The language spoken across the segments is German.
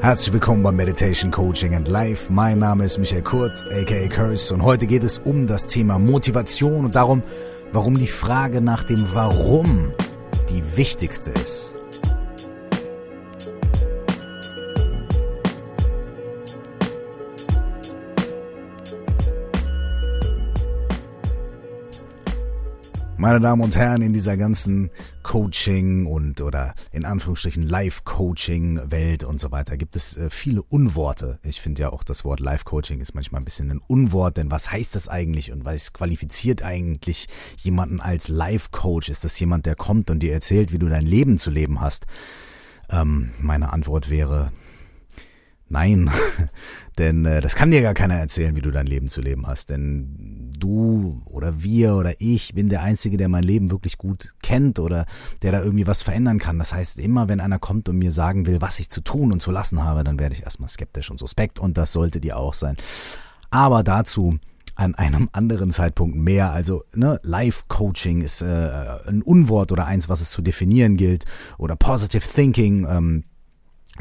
Herzlich willkommen beim Meditation Coaching and Life. Mein Name ist Michael Kurt, aka Curse, und heute geht es um das Thema Motivation und darum, warum die Frage nach dem Warum die wichtigste ist. Meine Damen und Herren, in dieser ganzen Coaching und oder in Anführungsstrichen Live-Coaching-Welt und so weiter gibt es äh, viele Unworte. Ich finde ja auch das Wort Live-Coaching ist manchmal ein bisschen ein Unwort, denn was heißt das eigentlich und was qualifiziert eigentlich jemanden als Live-Coach? Ist das jemand, der kommt und dir erzählt, wie du dein Leben zu leben hast? Ähm, meine Antwort wäre, Nein, denn äh, das kann dir gar keiner erzählen, wie du dein Leben zu leben hast. Denn du oder wir oder ich bin der Einzige, der mein Leben wirklich gut kennt oder der da irgendwie was verändern kann. Das heißt, immer wenn einer kommt und mir sagen will, was ich zu tun und zu lassen habe, dann werde ich erstmal skeptisch und suspekt und das sollte dir auch sein. Aber dazu an einem anderen Zeitpunkt mehr. Also ne, Life-Coaching ist äh, ein Unwort oder eins, was es zu definieren gilt. Oder Positive Thinking. Ähm,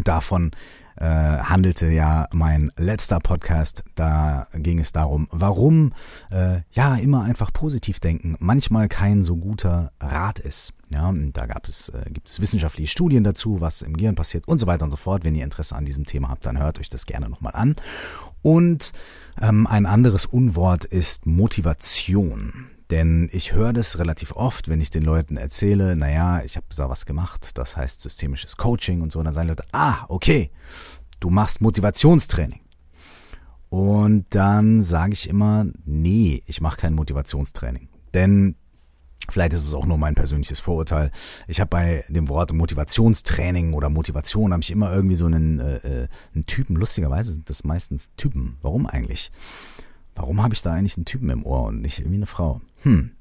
davon äh, handelte ja mein letzter Podcast. Da ging es darum, warum äh, ja immer einfach positiv denken manchmal kein so guter Rat ist. Ja, da gab es, äh, gibt es wissenschaftliche Studien dazu, was im Gehirn passiert und so weiter und so fort. Wenn ihr Interesse an diesem Thema habt, dann hört euch das gerne nochmal an. Und ähm, ein anderes Unwort ist Motivation. Denn ich höre das relativ oft, wenn ich den Leuten erzähle, naja, ich habe da was gemacht, das heißt systemisches Coaching und so, und dann sagen Leute, ah, okay, du machst Motivationstraining. Und dann sage ich immer, nee, ich mache kein Motivationstraining. Denn Vielleicht ist es auch nur mein persönliches Vorurteil. Ich habe bei dem Wort Motivationstraining oder Motivation habe ich immer irgendwie so einen, äh, äh, einen Typen. Lustigerweise sind das meistens Typen. Warum eigentlich? Warum habe ich da eigentlich einen Typen im Ohr und nicht irgendwie eine Frau? Hm.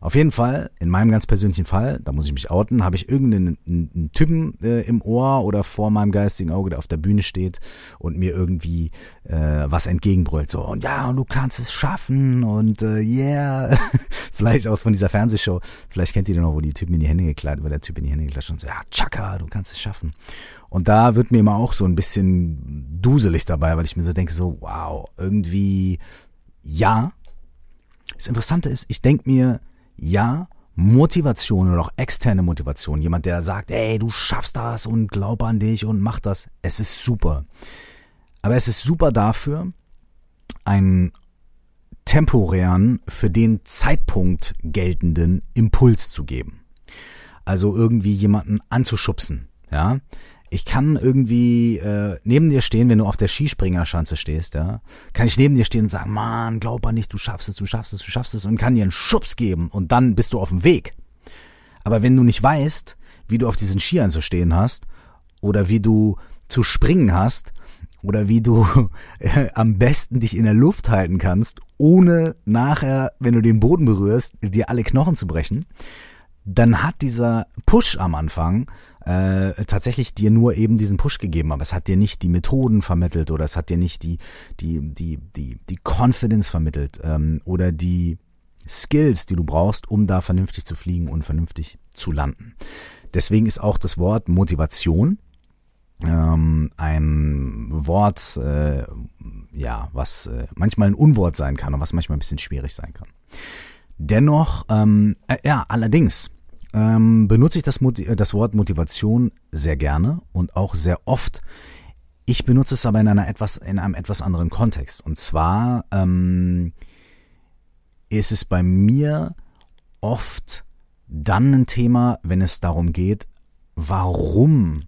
Auf jeden Fall, in meinem ganz persönlichen Fall, da muss ich mich outen, habe ich irgendeinen einen Typen äh, im Ohr oder vor meinem geistigen Auge, der auf der Bühne steht und mir irgendwie äh, was entgegenbrüllt. So, und ja, und du kannst es schaffen und äh, yeah. vielleicht auch von dieser Fernsehshow. Vielleicht kennt ihr den noch, wo die Typen in die Hände gekleidet, wo der Typ in die Hände geklatscht und so, ja, Chaka, du kannst es schaffen. Und da wird mir immer auch so ein bisschen duselig dabei, weil ich mir so denke, so, wow, irgendwie, ja. Das Interessante ist, ich denke mir, ja, Motivation oder auch externe Motivation, jemand, der sagt, ey, du schaffst das und glaub an dich und mach das, es ist super. Aber es ist super dafür, einen temporären, für den Zeitpunkt geltenden Impuls zu geben. Also irgendwie jemanden anzuschubsen, ja ich kann irgendwie äh, neben dir stehen, wenn du auf der Skispringerschanze stehst, ja, kann ich neben dir stehen und sagen, Mann, glaub an nicht, du schaffst es, du schaffst es, du schaffst es und kann dir einen Schubs geben und dann bist du auf dem Weg. Aber wenn du nicht weißt, wie du auf diesen Skiern zu stehen hast oder wie du zu springen hast oder wie du äh, am besten dich in der Luft halten kannst, ohne nachher, wenn du den Boden berührst, dir alle Knochen zu brechen, dann hat dieser Push am Anfang äh, tatsächlich dir nur eben diesen Push gegeben, aber es hat dir nicht die Methoden vermittelt oder es hat dir nicht die, die, die, die, die Confidence vermittelt ähm, oder die Skills, die du brauchst, um da vernünftig zu fliegen und vernünftig zu landen. Deswegen ist auch das Wort Motivation ähm, ein Wort, äh, ja, was äh, manchmal ein Unwort sein kann und was manchmal ein bisschen schwierig sein kann. Dennoch, ähm, äh, ja, allerdings ähm, benutze ich das, äh, das Wort Motivation sehr gerne und auch sehr oft. Ich benutze es aber in, einer etwas, in einem etwas anderen Kontext. Und zwar ähm, ist es bei mir oft dann ein Thema, wenn es darum geht, warum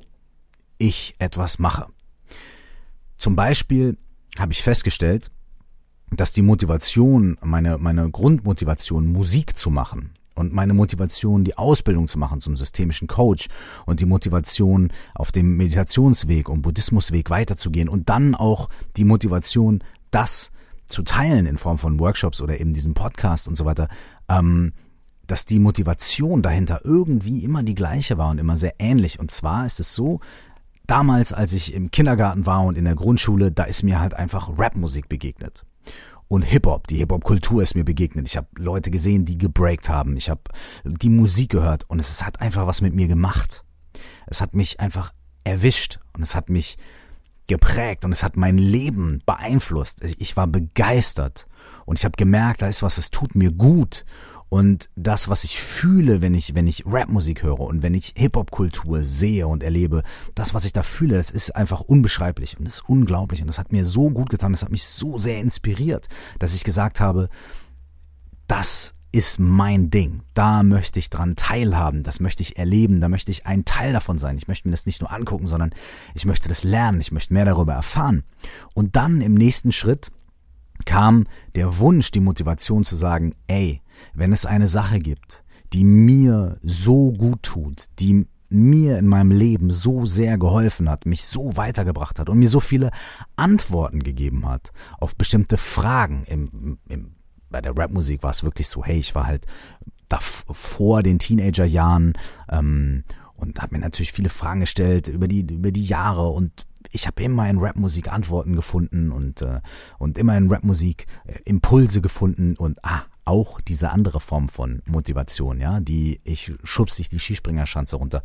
ich etwas mache. Zum Beispiel habe ich festgestellt, dass die Motivation, meine, meine Grundmotivation, Musik zu machen, und meine Motivation, die Ausbildung zu machen zum systemischen Coach und die Motivation, auf dem Meditationsweg und Buddhismusweg weiterzugehen und dann auch die Motivation, das zu teilen in Form von Workshops oder eben diesem Podcast und so weiter, ähm, dass die Motivation dahinter irgendwie immer die gleiche war und immer sehr ähnlich. Und zwar ist es so, damals, als ich im Kindergarten war und in der Grundschule, da ist mir halt einfach Rapmusik begegnet und Hip-Hop. Die Hip-Hop-Kultur ist mir begegnet. Ich habe Leute gesehen, die gebreakt haben. Ich habe die Musik gehört und es hat einfach was mit mir gemacht. Es hat mich einfach erwischt und es hat mich geprägt und es hat mein Leben beeinflusst. Ich war begeistert und ich habe gemerkt, da ist was, es tut mir gut. Und das, was ich fühle, wenn ich, wenn ich Rapmusik höre und wenn ich Hip-Hop-Kultur sehe und erlebe, das, was ich da fühle, das ist einfach unbeschreiblich und das ist unglaublich. Und das hat mir so gut getan, das hat mich so sehr inspiriert, dass ich gesagt habe, das ist mein Ding. Da möchte ich dran teilhaben, das möchte ich erleben, da möchte ich ein Teil davon sein. Ich möchte mir das nicht nur angucken, sondern ich möchte das lernen, ich möchte mehr darüber erfahren. Und dann im nächsten Schritt kam der Wunsch, die Motivation zu sagen, ey, wenn es eine Sache gibt, die mir so gut tut, die mir in meinem Leben so sehr geholfen hat, mich so weitergebracht hat und mir so viele Antworten gegeben hat auf bestimmte Fragen. Im, im, bei der Rapmusik war es wirklich so, hey, ich war halt vor den Teenagerjahren ähm, und habe mir natürlich viele Fragen gestellt über die über die Jahre und ich habe immer in Rapmusik Antworten gefunden und äh, und immer in Rapmusik äh, Impulse gefunden und ah auch diese andere Form von Motivation, ja, die ich schubst dich die Skispringerschanze runter,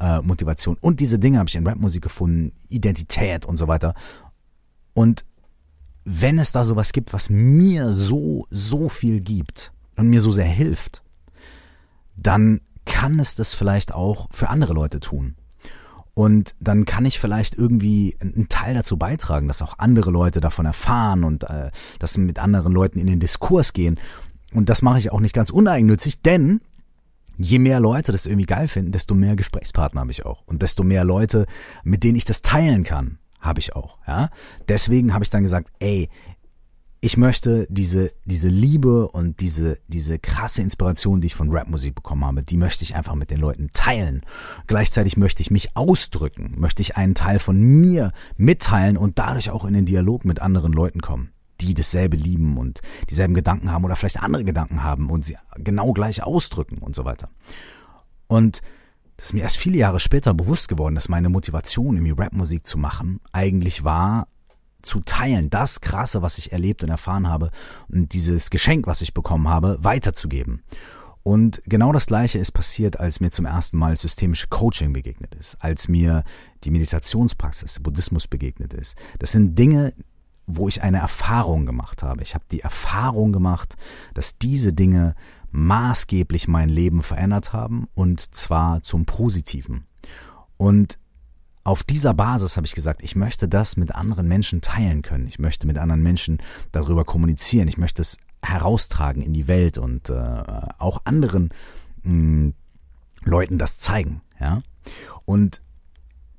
äh, Motivation und diese Dinge habe ich in Rapmusik gefunden, Identität und so weiter. Und wenn es da sowas gibt, was mir so so viel gibt und mir so sehr hilft, dann kann es das vielleicht auch für andere Leute tun. Und dann kann ich vielleicht irgendwie einen Teil dazu beitragen, dass auch andere Leute davon erfahren und äh, dass mit anderen Leuten in den Diskurs gehen. Und das mache ich auch nicht ganz uneigennützig, denn je mehr Leute das irgendwie geil finden, desto mehr Gesprächspartner habe ich auch. Und desto mehr Leute, mit denen ich das teilen kann, habe ich auch. Ja? Deswegen habe ich dann gesagt, ey, ich möchte diese, diese Liebe und diese, diese krasse Inspiration, die ich von Rapmusik bekommen habe, die möchte ich einfach mit den Leuten teilen. Gleichzeitig möchte ich mich ausdrücken, möchte ich einen Teil von mir mitteilen und dadurch auch in den Dialog mit anderen Leuten kommen, die dasselbe lieben und dieselben Gedanken haben oder vielleicht andere Gedanken haben und sie genau gleich ausdrücken und so weiter. Und das ist mir erst viele Jahre später bewusst geworden, dass meine Motivation, irgendwie Rapmusik zu machen, eigentlich war, zu teilen, das Krasse, was ich erlebt und erfahren habe und dieses Geschenk, was ich bekommen habe, weiterzugeben. Und genau das Gleiche ist passiert, als mir zum ersten Mal systemische Coaching begegnet ist, als mir die Meditationspraxis, Buddhismus begegnet ist. Das sind Dinge, wo ich eine Erfahrung gemacht habe. Ich habe die Erfahrung gemacht, dass diese Dinge maßgeblich mein Leben verändert haben und zwar zum Positiven. Und auf dieser Basis habe ich gesagt, ich möchte das mit anderen Menschen teilen können. Ich möchte mit anderen Menschen darüber kommunizieren. Ich möchte es heraustragen in die Welt und äh, auch anderen mh, hm, Leuten das zeigen. Ja? Und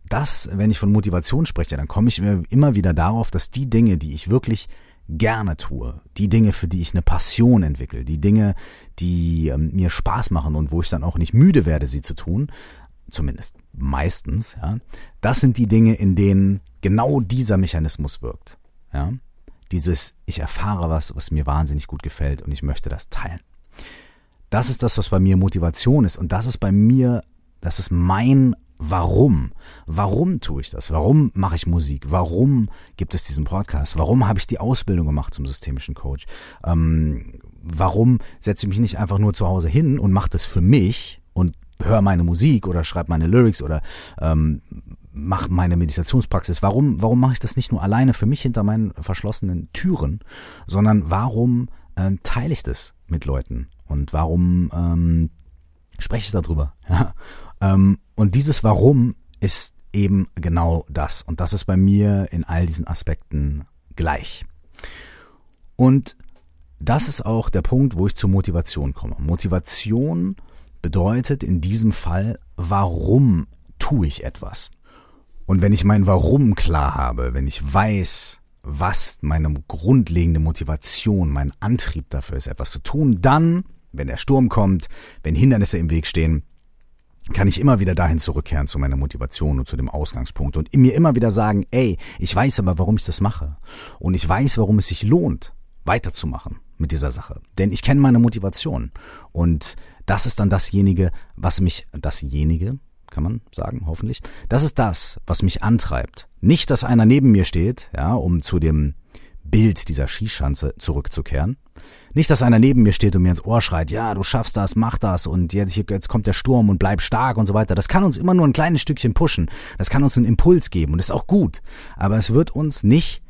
das, wenn ich von Motivation spreche, dann komme ich immer wieder darauf, dass die Dinge, die ich wirklich gerne tue, die Dinge, für die ich eine Passion entwickle, die Dinge, die ähm, mir Spaß machen und wo ich dann auch nicht müde werde, sie zu tun, zumindest meistens, ja, das sind die Dinge, in denen genau dieser Mechanismus wirkt. Ja. Dieses, ich erfahre was, was mir wahnsinnig gut gefällt und ich möchte das teilen. Das ist das, was bei mir Motivation ist und das ist bei mir, das ist mein Warum? Warum tue ich das? Warum mache ich Musik? Warum gibt es diesen Podcast? Warum habe ich die Ausbildung gemacht zum systemischen Coach? Ähm, warum setze ich mich nicht einfach nur zu Hause hin und mache das für mich und höre meine Musik oder schreibe meine Lyrics oder ähm, mache meine Meditationspraxis. Warum, warum mache ich das nicht nur alleine für mich hinter meinen verschlossenen Türen, sondern warum ähm, teile ich das mit Leuten und warum ähm, spreche ich darüber? Ähm, und dieses Warum ist eben genau das. Und das ist bei mir in all diesen Aspekten gleich. Und das ist auch der Punkt, wo ich zur Motivation komme. Motivation bedeutet in diesem Fall, warum tue ich etwas? Und wenn ich mein Warum klar habe, wenn ich weiß, was meine grundlegende Motivation, mein Antrieb dafür ist, etwas zu tun, dann, wenn der Sturm kommt, wenn Hindernisse im Weg stehen, kann ich immer wieder dahin zurückkehren zu meiner Motivation und zu dem Ausgangspunkt und mir immer wieder sagen, ey, ich weiß aber, warum ich das mache. Und ich weiß, warum es sich lohnt, weiterzumachen mit dieser Sache. Denn ich kenne meine Motivation. Und das ist dann dasjenige, was mich, dasjenige, kann man sagen, hoffentlich. Das ist das, was mich antreibt. Nicht, dass einer neben mir steht, ja, um zu dem Bild dieser Skischanze zurückzukehren. Nicht, dass einer neben mir steht und mir ins Ohr schreit, ja, du schaffst das, mach das und jetzt, jetzt kommt der Sturm und bleib stark und so weiter. Das kann uns immer nur ein kleines Stückchen pushen. Das kann uns einen Impuls geben und ist auch gut. Aber es wird uns nicht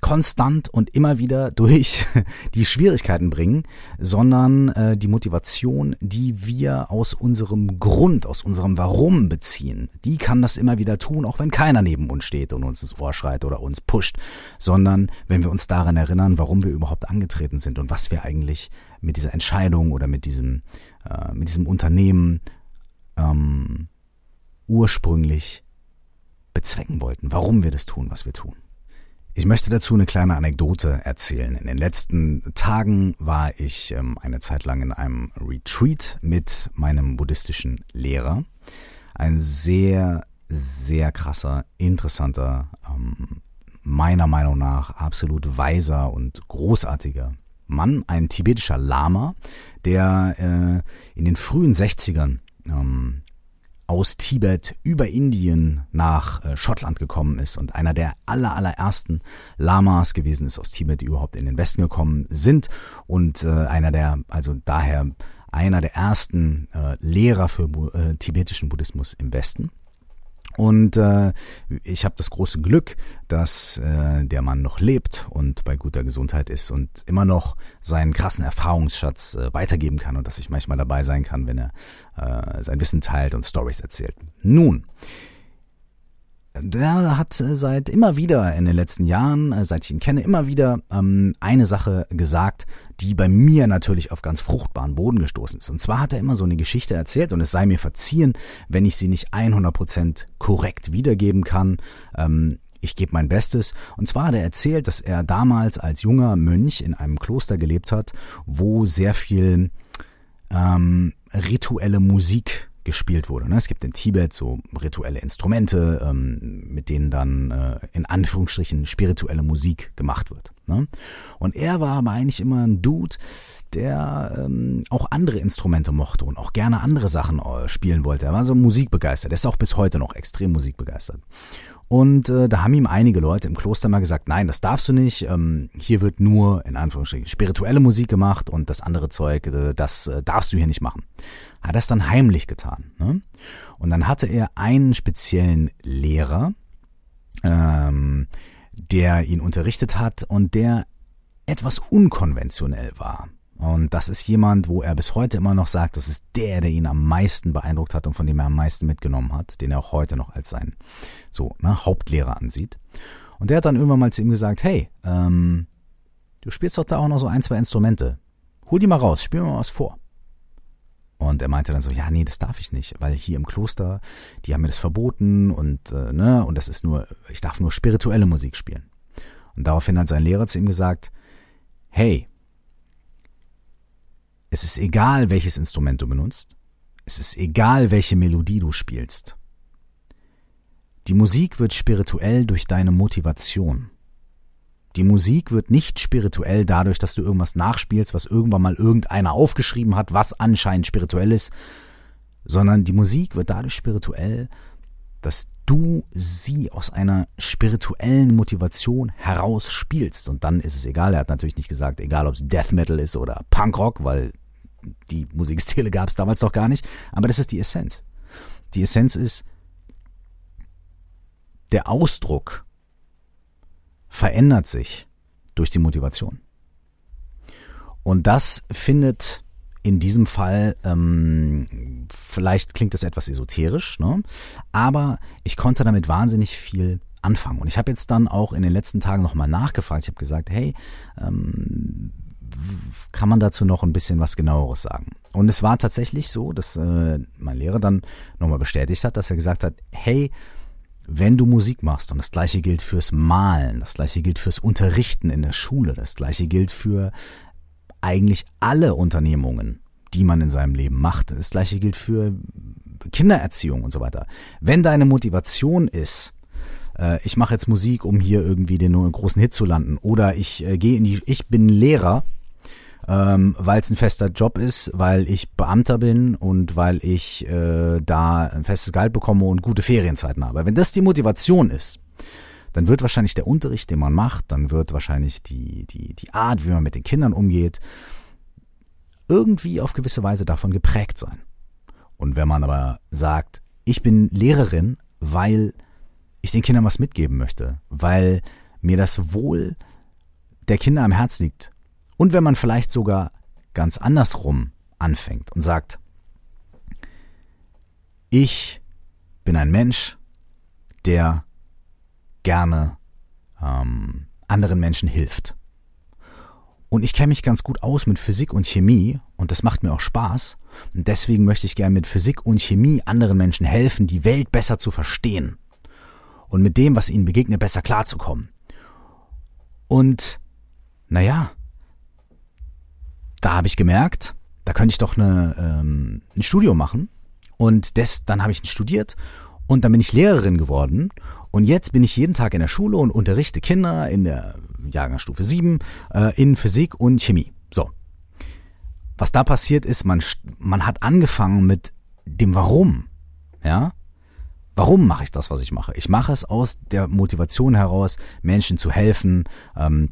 konstant und immer wieder durch die Schwierigkeiten bringen, sondern äh, die Motivation, die wir aus unserem Grund, aus unserem Warum beziehen, die kann das immer wieder tun, auch wenn keiner neben uns steht und uns ins Ohr schreit oder uns pusht, sondern wenn wir uns daran erinnern, warum wir überhaupt angetreten sind und was wir eigentlich mit dieser Entscheidung oder mit diesem, äh, mit diesem Unternehmen ähm, ursprünglich bezwecken wollten, warum wir das tun, was wir tun. Ich möchte dazu eine kleine Anekdote erzählen. In den letzten Tagen war ich ähm, eine Zeit lang in einem Retreat mit meinem buddhistischen Lehrer. Ein sehr, sehr krasser, interessanter, ähm, meiner Meinung nach absolut weiser und großartiger Mann, ein tibetischer Lama, der äh, in den frühen 60ern ähm, aus Tibet über Indien nach äh, Schottland gekommen ist und einer der aller, allerersten Lamas gewesen ist aus Tibet, die überhaupt in den Westen gekommen sind und äh, einer der, also daher einer der ersten äh, Lehrer für tibetischen Buddhismus im Westen. Und äh, ich habe das große Glück, dass äh, der Mann noch lebt und bei guter Gesundheit ist und immer noch seinen krassen Erfahrungsschatz äh, weitergeben kann und dass ich manchmal dabei sein kann, wenn er äh, sein Wissen teilt und Stories erzählt. Nun, der hat äh, seit immer wieder in den letzten Jahren, äh, seit ich ihn kenne, immer wieder ähm, eine Sache gesagt, die bei mir natürlich auf ganz fruchtbaren Boden gestoßen ist. Und zwar hat er immer so eine Geschichte erzählt und es sei mir verziehen, wenn ich sie nicht 100% korrekt wiedergeben kann. Ähm, ich gebe mein Bestes. Und zwar hat er erzählt, dass er damals als junger Mönch in einem Kloster gelebt hat, wo sehr viel ähm, rituelle Musik gespielt wurde. Ne? Es gibt in Tibet so rituelle Instrumente, ähm, mit denen dann äh, in Anführungsstrichen spirituelle Musik gemacht wird. Ne? Und er war aber eigentlich immer ein Dude, der ähm, auch andere Instrumente mochte und auch gerne andere Sachen äh, spielen wollte. Er war so musikbegeistert. Er ist auch bis heute noch extrem musikbegeistert. Und äh, da haben ihm einige Leute im Kloster mal gesagt, nein, das darfst du nicht. Ähm, hier wird nur in Anführungsstrichen spirituelle Musik gemacht und das andere Zeug, äh, das äh, darfst du hier nicht machen. Hat das dann heimlich getan. Ne? Und dann hatte er einen speziellen Lehrer, ähm, der ihn unterrichtet hat und der etwas unkonventionell war. Und das ist jemand, wo er bis heute immer noch sagt, das ist der, der ihn am meisten beeindruckt hat und von dem er am meisten mitgenommen hat, den er auch heute noch als sein so ne, Hauptlehrer ansieht. Und der hat dann irgendwann mal zu ihm gesagt, hey, ähm, du spielst doch da auch noch so ein, zwei Instrumente. Hol die mal raus, spiel mir mal was vor. Und er meinte dann so, ja, nee, das darf ich nicht, weil hier im Kloster, die haben mir das verboten und äh, ne, und das ist nur, ich darf nur spirituelle Musik spielen. Und daraufhin hat sein Lehrer zu ihm gesagt, hey, es ist egal, welches Instrument du benutzt. Es ist egal, welche Melodie du spielst. Die Musik wird spirituell durch deine Motivation. Die Musik wird nicht spirituell dadurch, dass du irgendwas nachspielst, was irgendwann mal irgendeiner aufgeschrieben hat, was anscheinend spirituell ist, sondern die Musik wird dadurch spirituell, dass du sie aus einer spirituellen Motivation heraus spielst. Und dann ist es egal, er hat natürlich nicht gesagt, egal ob es Death Metal ist oder Punkrock, weil die Musikstile gab es damals noch gar nicht, aber das ist die Essenz. Die Essenz ist, der Ausdruck verändert sich durch die Motivation. Und das findet in diesem Fall, ähm, vielleicht klingt das etwas esoterisch, ne? aber ich konnte damit wahnsinnig viel anfangen. Und ich habe jetzt dann auch in den letzten Tagen nochmal nachgefragt. Ich habe gesagt, hey, ähm, kann man dazu noch ein bisschen was genaueres sagen. Und es war tatsächlich so, dass äh, mein Lehrer dann nochmal bestätigt hat, dass er gesagt hat, hey, wenn du Musik machst, und das gleiche gilt fürs Malen, das gleiche gilt fürs Unterrichten in der Schule, das gleiche gilt für eigentlich alle Unternehmungen, die man in seinem Leben macht, das gleiche gilt für Kindererziehung und so weiter. Wenn deine Motivation ist, äh, ich mache jetzt Musik, um hier irgendwie den großen Hit zu landen, oder ich äh, gehe in die, ich bin Lehrer ähm, weil es ein fester Job ist, weil ich Beamter bin und weil ich äh, da ein festes Gehalt bekomme und gute Ferienzeiten habe. Wenn das die Motivation ist, dann wird wahrscheinlich der Unterricht, den man macht, dann wird wahrscheinlich die, die, die Art, wie man mit den Kindern umgeht, irgendwie auf gewisse Weise davon geprägt sein. Und wenn man aber sagt, ich bin Lehrerin, weil ich den Kindern was mitgeben möchte, weil mir das Wohl der Kinder am Herz liegt. Und wenn man vielleicht sogar ganz andersrum anfängt und sagt, ich bin ein Mensch, der gerne ähm, anderen Menschen hilft. Und ich kenne mich ganz gut aus mit Physik und Chemie und das macht mir auch Spaß. Und deswegen möchte ich gerne mit Physik und Chemie anderen Menschen helfen, die Welt besser zu verstehen und mit dem, was ihnen begegnet, besser klarzukommen. Und naja, da habe ich gemerkt, da könnte ich doch eine, ähm, ein Studium machen. Und des, dann habe ich studiert und dann bin ich Lehrerin geworden. Und jetzt bin ich jeden Tag in der Schule und unterrichte Kinder in der Jahrgangsstufe 7 äh, in Physik und Chemie. So. Was da passiert ist, man, man hat angefangen mit dem Warum. Ja? Warum mache ich das, was ich mache? Ich mache es aus der Motivation heraus, Menschen zu helfen, ähm,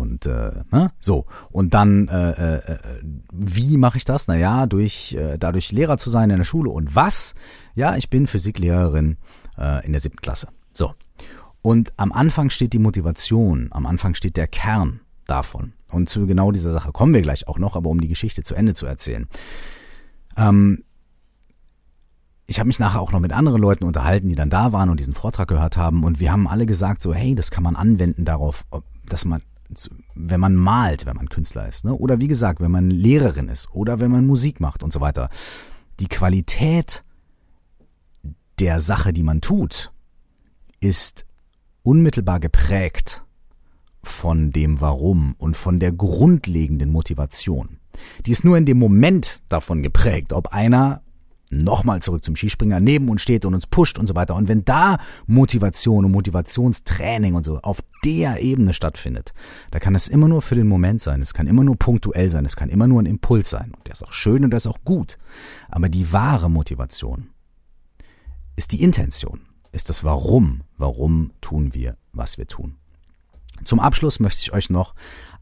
und äh, ne? so und dann äh, äh, wie mache ich das? Naja, durch äh, dadurch Lehrer zu sein in der Schule und was? Ja, ich bin Physiklehrerin äh, in der siebten Klasse. So und am Anfang steht die Motivation, am Anfang steht der Kern davon und zu genau dieser Sache kommen wir gleich auch noch, aber um die Geschichte zu Ende zu erzählen. Ähm, ich habe mich nachher auch noch mit anderen Leuten unterhalten, die dann da waren und diesen Vortrag gehört haben und wir haben alle gesagt so, hey, das kann man anwenden darauf, dass man wenn man malt, wenn man Künstler ist, ne? oder wie gesagt, wenn man Lehrerin ist oder wenn man Musik macht und so weiter. Die Qualität der Sache, die man tut, ist unmittelbar geprägt von dem Warum und von der grundlegenden Motivation. Die ist nur in dem Moment davon geprägt, ob einer nochmal zurück zum Skispringer neben uns steht und uns pusht und so weiter. Und wenn da Motivation und Motivationstraining und so auf der Ebene stattfindet, da kann es immer nur für den Moment sein, es kann immer nur punktuell sein, es kann immer nur ein Impuls sein. Und der ist auch schön und der ist auch gut. Aber die wahre Motivation ist die Intention, ist das Warum. Warum tun wir, was wir tun? Zum Abschluss möchte ich euch noch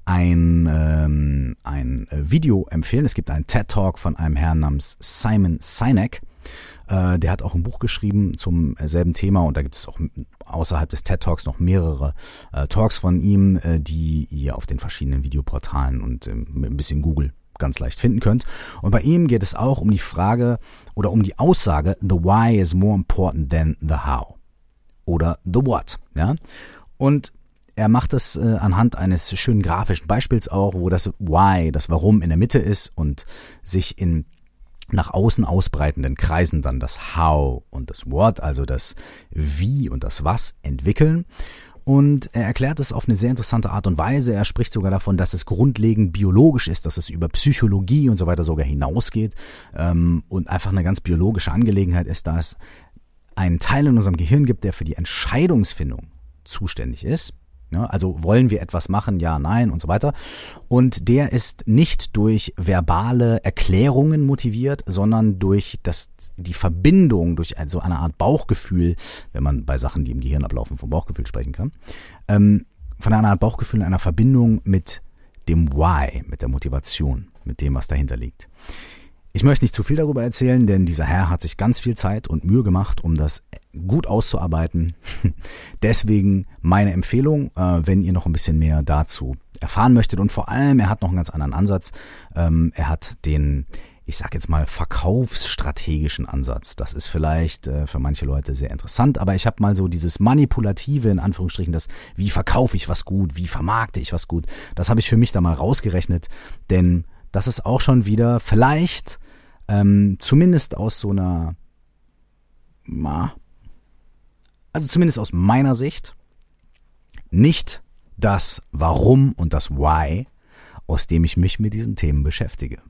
ein, ähm, ein Video empfehlen. Es gibt einen TED Talk von einem Herrn namens Simon Sinek. Äh, der hat auch ein Buch geschrieben zum selben Thema und da gibt es auch außerhalb des TED Talks noch mehrere äh, Talks von ihm, äh, die ihr auf den verschiedenen Videoportalen und ähm, mit ein bisschen Google ganz leicht finden könnt. Und bei ihm geht es auch um die Frage oder um die Aussage, the why is more important than the how. Oder the what. Ja? Und er macht es äh, anhand eines schönen grafischen Beispiels auch, wo das Why, das Warum in der Mitte ist und sich in nach außen ausbreitenden Kreisen dann das How und das What, also das Wie und das Was entwickeln. Und er erklärt es auf eine sehr interessante Art und Weise. Er spricht sogar davon, dass es grundlegend biologisch ist, dass es über Psychologie und so weiter sogar hinausgeht ähm, und einfach eine ganz biologische Angelegenheit ist, da es einen Teil in unserem Gehirn gibt, der für die Entscheidungsfindung zuständig ist. Ja, also wollen wir etwas machen, ja, nein und so weiter. Und der ist nicht durch verbale Erklärungen motiviert, sondern durch das, die Verbindung, durch so eine Art Bauchgefühl, wenn man bei Sachen, die im Gehirn ablaufen, vom Bauchgefühl sprechen kann, ähm, von einer Art Bauchgefühl, einer Verbindung mit dem Why, mit der Motivation, mit dem, was dahinter liegt. Ich möchte nicht zu viel darüber erzählen, denn dieser Herr hat sich ganz viel Zeit und Mühe gemacht, um das gut auszuarbeiten. Deswegen meine Empfehlung, äh, wenn ihr noch ein bisschen mehr dazu erfahren möchtet. Und vor allem, er hat noch einen ganz anderen Ansatz. Ähm, er hat den, ich sag jetzt mal, verkaufsstrategischen Ansatz. Das ist vielleicht äh, für manche Leute sehr interessant, aber ich habe mal so dieses manipulative, in Anführungsstrichen, das, wie verkaufe ich was gut, wie vermarkte ich was gut, das habe ich für mich da mal rausgerechnet, denn das ist auch schon wieder vielleicht ähm, zumindest aus so einer, also zumindest aus meiner Sicht, nicht das Warum und das Why, aus dem ich mich mit diesen Themen beschäftige.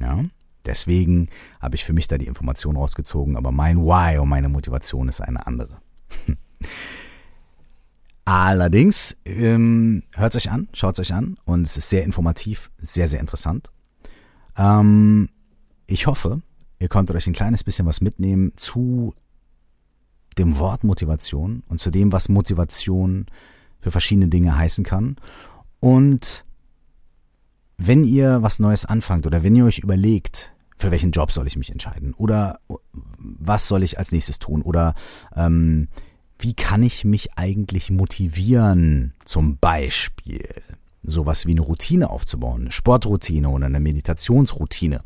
Ja? Deswegen habe ich für mich da die Information rausgezogen, aber mein Why und meine Motivation ist eine andere. Allerdings, ähm, hört es euch an, schaut es euch an und es ist sehr informativ, sehr, sehr interessant. Ähm, ich hoffe, ihr konntet euch ein kleines bisschen was mitnehmen zu dem Wort Motivation und zu dem, was Motivation für verschiedene Dinge heißen kann. Und wenn ihr was Neues anfangt oder wenn ihr euch überlegt, für welchen Job soll ich mich entscheiden oder was soll ich als nächstes tun oder ähm, wie kann ich mich eigentlich motivieren, zum Beispiel sowas wie eine Routine aufzubauen, eine Sportroutine oder eine Meditationsroutine.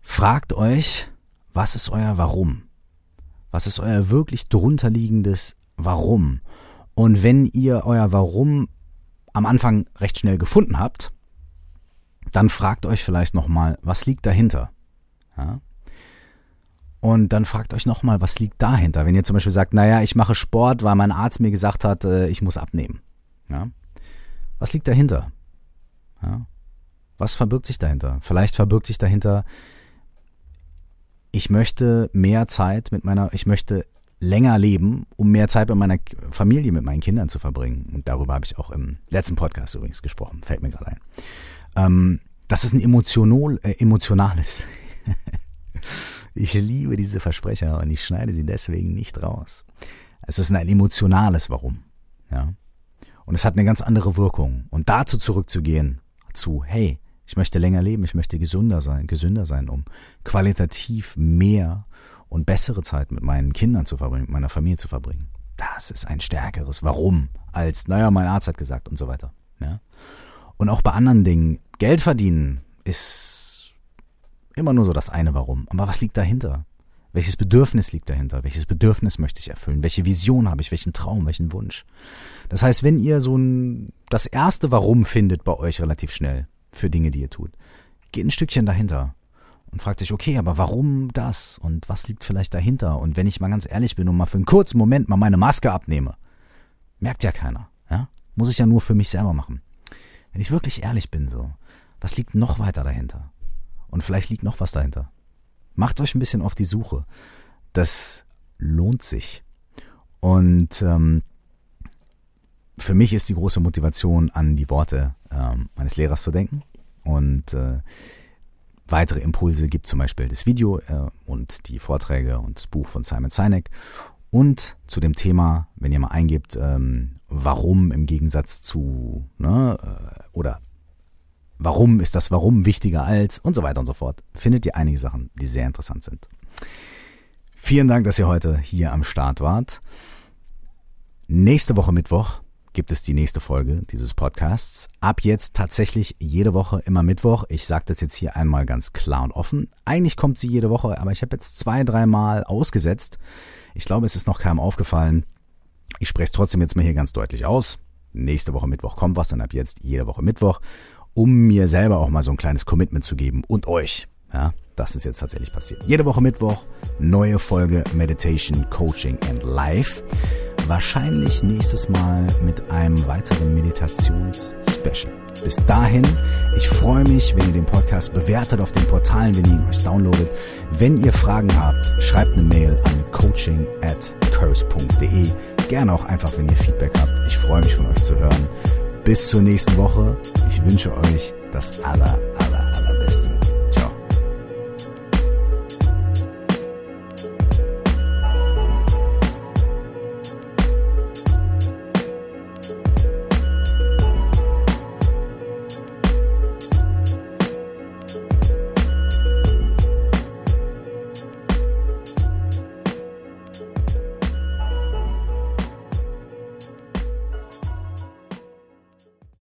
Fragt euch, was ist euer Warum? Was ist euer wirklich drunterliegendes Warum? Und wenn ihr euer Warum am Anfang recht schnell gefunden habt, dann fragt euch vielleicht nochmal, was liegt dahinter? Ja? Und dann fragt euch nochmal, was liegt dahinter? Wenn ihr zum Beispiel sagt, naja, ich mache Sport, weil mein Arzt mir gesagt hat, äh, ich muss abnehmen. Ja? Was liegt dahinter? Ja? Was verbirgt sich dahinter? Vielleicht verbirgt sich dahinter, ich möchte mehr Zeit mit meiner, ich möchte länger leben, um mehr Zeit mit meiner Familie, mit meinen Kindern zu verbringen. Und darüber habe ich auch im letzten Podcast übrigens gesprochen, fällt mir gerade ein. Ähm, das ist ein emotional, äh, emotionales. ich liebe diese Versprecher und ich schneide sie deswegen nicht raus. Es ist ein emotionales Warum. Ja. Und es hat eine ganz andere Wirkung. Und dazu zurückzugehen, zu, hey, ich möchte länger leben, ich möchte gesünder sein, gesünder sein, um qualitativ mehr und bessere Zeit mit meinen Kindern zu verbringen, mit meiner Familie zu verbringen. Das ist ein stärkeres Warum als, naja, mein Arzt hat gesagt und so weiter. Ja? Und auch bei anderen Dingen, Geld verdienen ist immer nur so das eine Warum. Aber was liegt dahinter? Welches Bedürfnis liegt dahinter? Welches Bedürfnis möchte ich erfüllen? Welche Vision habe ich? Welchen Traum? Welchen Wunsch? Das heißt, wenn ihr so ein, das erste Warum findet bei euch relativ schnell für Dinge, die ihr tut, geht ein Stückchen dahinter und fragt euch, okay, aber warum das? Und was liegt vielleicht dahinter? Und wenn ich mal ganz ehrlich bin und mal für einen kurzen Moment mal meine Maske abnehme, merkt ja keiner, ja? Muss ich ja nur für mich selber machen. Wenn ich wirklich ehrlich bin, so, was liegt noch weiter dahinter? Und vielleicht liegt noch was dahinter. Macht euch ein bisschen auf die Suche. Das lohnt sich. Und ähm, für mich ist die große Motivation, an die Worte ähm, meines Lehrers zu denken. Und äh, weitere Impulse gibt zum Beispiel das Video äh, und die Vorträge und das Buch von Simon Sinek. Und zu dem Thema, wenn ihr mal eingibt, ähm, warum im Gegensatz zu, ne, äh, oder warum ist das Warum wichtiger als und so weiter und so fort, findet ihr einige Sachen, die sehr interessant sind. Vielen Dank, dass ihr heute hier am Start wart. Nächste Woche Mittwoch gibt es die nächste Folge dieses Podcasts. Ab jetzt tatsächlich jede Woche immer Mittwoch. Ich sage das jetzt hier einmal ganz klar und offen. Eigentlich kommt sie jede Woche, aber ich habe jetzt zwei, dreimal ausgesetzt. Ich glaube, es ist noch keinem aufgefallen. Ich spreche es trotzdem jetzt mal hier ganz deutlich aus. Nächste Woche Mittwoch kommt was, dann ab jetzt jede Woche Mittwoch um mir selber auch mal so ein kleines Commitment zu geben und euch. Ja, das ist jetzt tatsächlich passiert. Jede Woche Mittwoch, neue Folge Meditation, Coaching and Life. Wahrscheinlich nächstes Mal mit einem weiteren Meditations-Special. Bis dahin, ich freue mich, wenn ihr den Podcast bewertet auf den Portalen, wenn ihr ihn euch downloadet. Wenn ihr Fragen habt, schreibt eine Mail an coaching at curse.de. Gerne auch einfach, wenn ihr Feedback habt. Ich freue mich von euch zu hören. Bis zur nächsten Woche. Ich wünsche euch das aller,